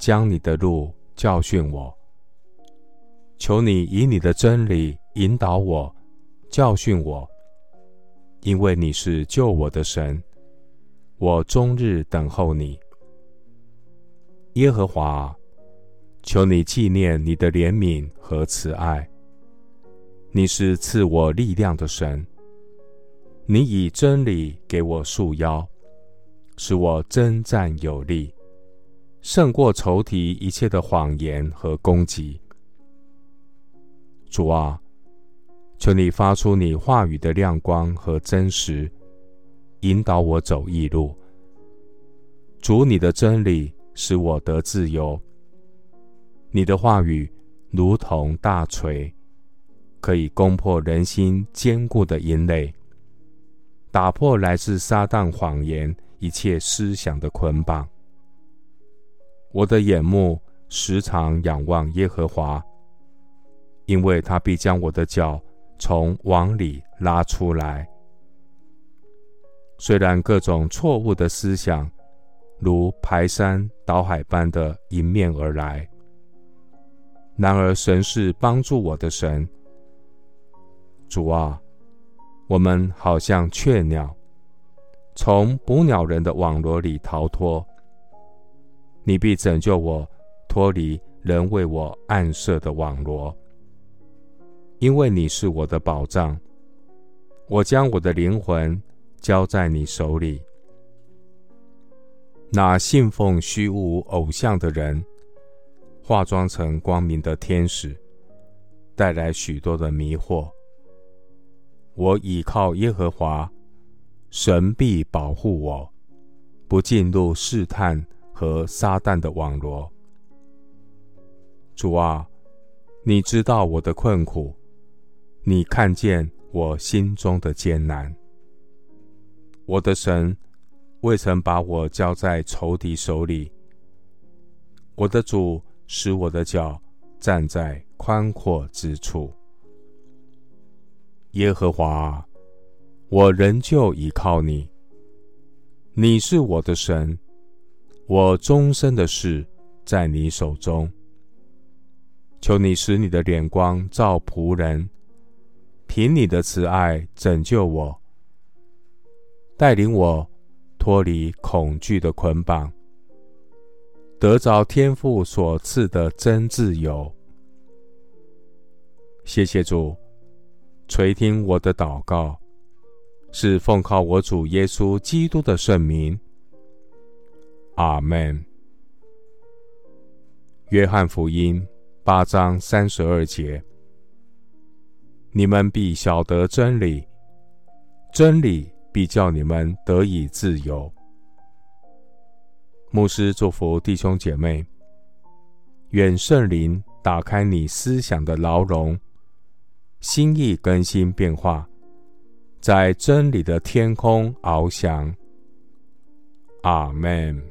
将你的路教训我。求你以你的真理引导我，教训我，因为你是救我的神，我终日等候你。耶和华，求你纪念你的怜悯和慈爱。你是赐我力量的神，你以真理给我束腰，使我征战有力，胜过仇敌一切的谎言和攻击。主啊，求你发出你话语的亮光和真实，引导我走义路。主，你的真理使我得自由。你的话语如同大锤，可以攻破人心坚固的营垒，打破来自撒旦谎言一切思想的捆绑。我的眼目时常仰望耶和华。因为他必将我的脚从网里拉出来。虽然各种错误的思想如排山倒海般的迎面而来，然而神是帮助我的神。主啊，我们好像雀鸟，从捕鸟人的网罗里逃脱。你必拯救我，脱离人为我暗设的网罗。因为你是我的保障，我将我的灵魂交在你手里。那信奉虚无偶像的人，化妆成光明的天使，带来许多的迷惑。我倚靠耶和华，神必保护我，不进入试探和撒旦的网罗。主啊，你知道我的困苦。你看见我心中的艰难，我的神未曾把我交在仇敌手里。我的主使我的脚站在宽阔之处。耶和华，我仍旧倚靠你。你是我的神，我终身的事在你手中。求你使你的脸光照仆人。凭你的慈爱拯救我，带领我脱离恐惧的捆绑，得着天父所赐的真自由。谢谢主垂听我的祷告，是奉靠我主耶稣基督的圣名。阿门。约翰福音八章三十二节。你们必晓得真理，真理必叫你们得以自由。牧师祝福弟兄姐妹，愿圣灵打开你思想的牢笼，心意更新变化，在真理的天空翱翔。阿门。